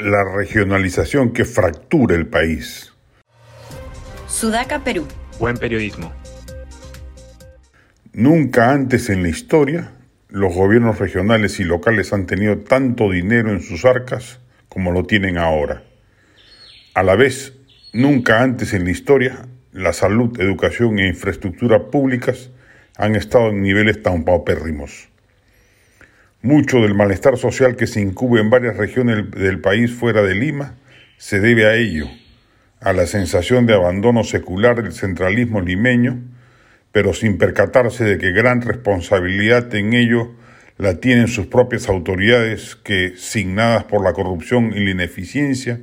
la regionalización que fractura el país. Sudaca, Perú. Buen periodismo. Nunca antes en la historia los gobiernos regionales y locales han tenido tanto dinero en sus arcas como lo tienen ahora. A la vez, nunca antes en la historia la salud, educación e infraestructura públicas han estado en niveles tan paupérrimos. Mucho del malestar social que se incube en varias regiones del país fuera de Lima se debe a ello, a la sensación de abandono secular del centralismo limeño, pero sin percatarse de que gran responsabilidad en ello la tienen sus propias autoridades que, signadas por la corrupción y la ineficiencia,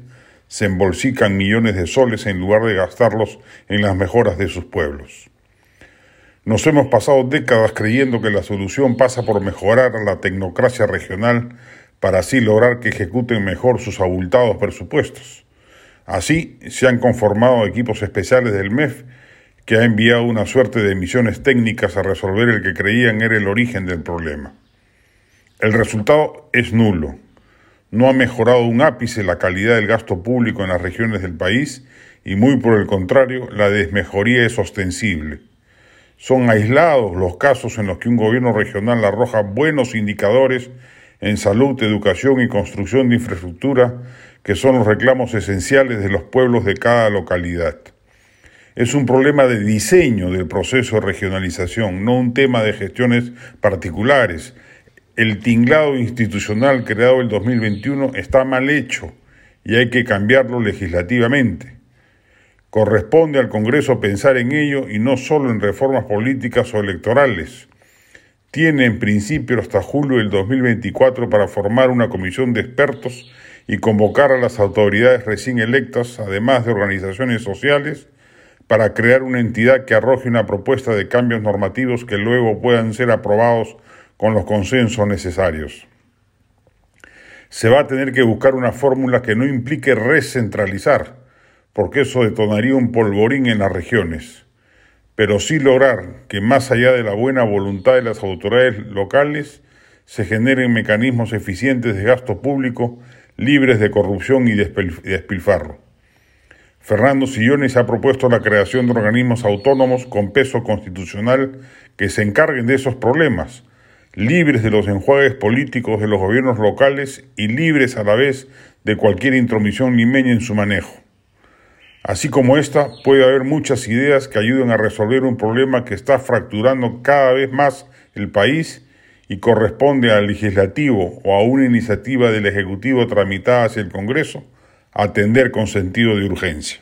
se embolsican millones de soles en lugar de gastarlos en las mejoras de sus pueblos. Nos hemos pasado décadas creyendo que la solución pasa por mejorar la tecnocracia regional para así lograr que ejecuten mejor sus abultados presupuestos. Así se han conformado equipos especiales del MEF que ha enviado una suerte de misiones técnicas a resolver el que creían era el origen del problema. El resultado es nulo. No ha mejorado un ápice la calidad del gasto público en las regiones del país y muy por el contrario, la desmejoría es ostensible. Son aislados los casos en los que un gobierno regional arroja buenos indicadores en salud, educación y construcción de infraestructura, que son los reclamos esenciales de los pueblos de cada localidad. Es un problema de diseño del proceso de regionalización, no un tema de gestiones particulares. El tinglado institucional creado el 2021 está mal hecho y hay que cambiarlo legislativamente. Corresponde al Congreso pensar en ello y no solo en reformas políticas o electorales. Tiene en principio hasta julio del 2024 para formar una comisión de expertos y convocar a las autoridades recién electas, además de organizaciones sociales, para crear una entidad que arroje una propuesta de cambios normativos que luego puedan ser aprobados con los consensos necesarios. Se va a tener que buscar una fórmula que no implique recentralizar, porque eso detonaría un polvorín en las regiones, pero sí lograr que más allá de la buena voluntad de las autoridades locales, se generen mecanismos eficientes de gasto público libres de corrupción y despilfarro. Fernando Sillones ha propuesto la creación de organismos autónomos con peso constitucional que se encarguen de esos problemas, libres de los enjuagues políticos de los gobiernos locales y libres a la vez de cualquier intromisión limeña en su manejo. Así como esta, puede haber muchas ideas que ayuden a resolver un problema que está fracturando cada vez más el país y corresponde al legislativo o a una iniciativa del Ejecutivo tramitada hacia el Congreso atender con sentido de urgencia.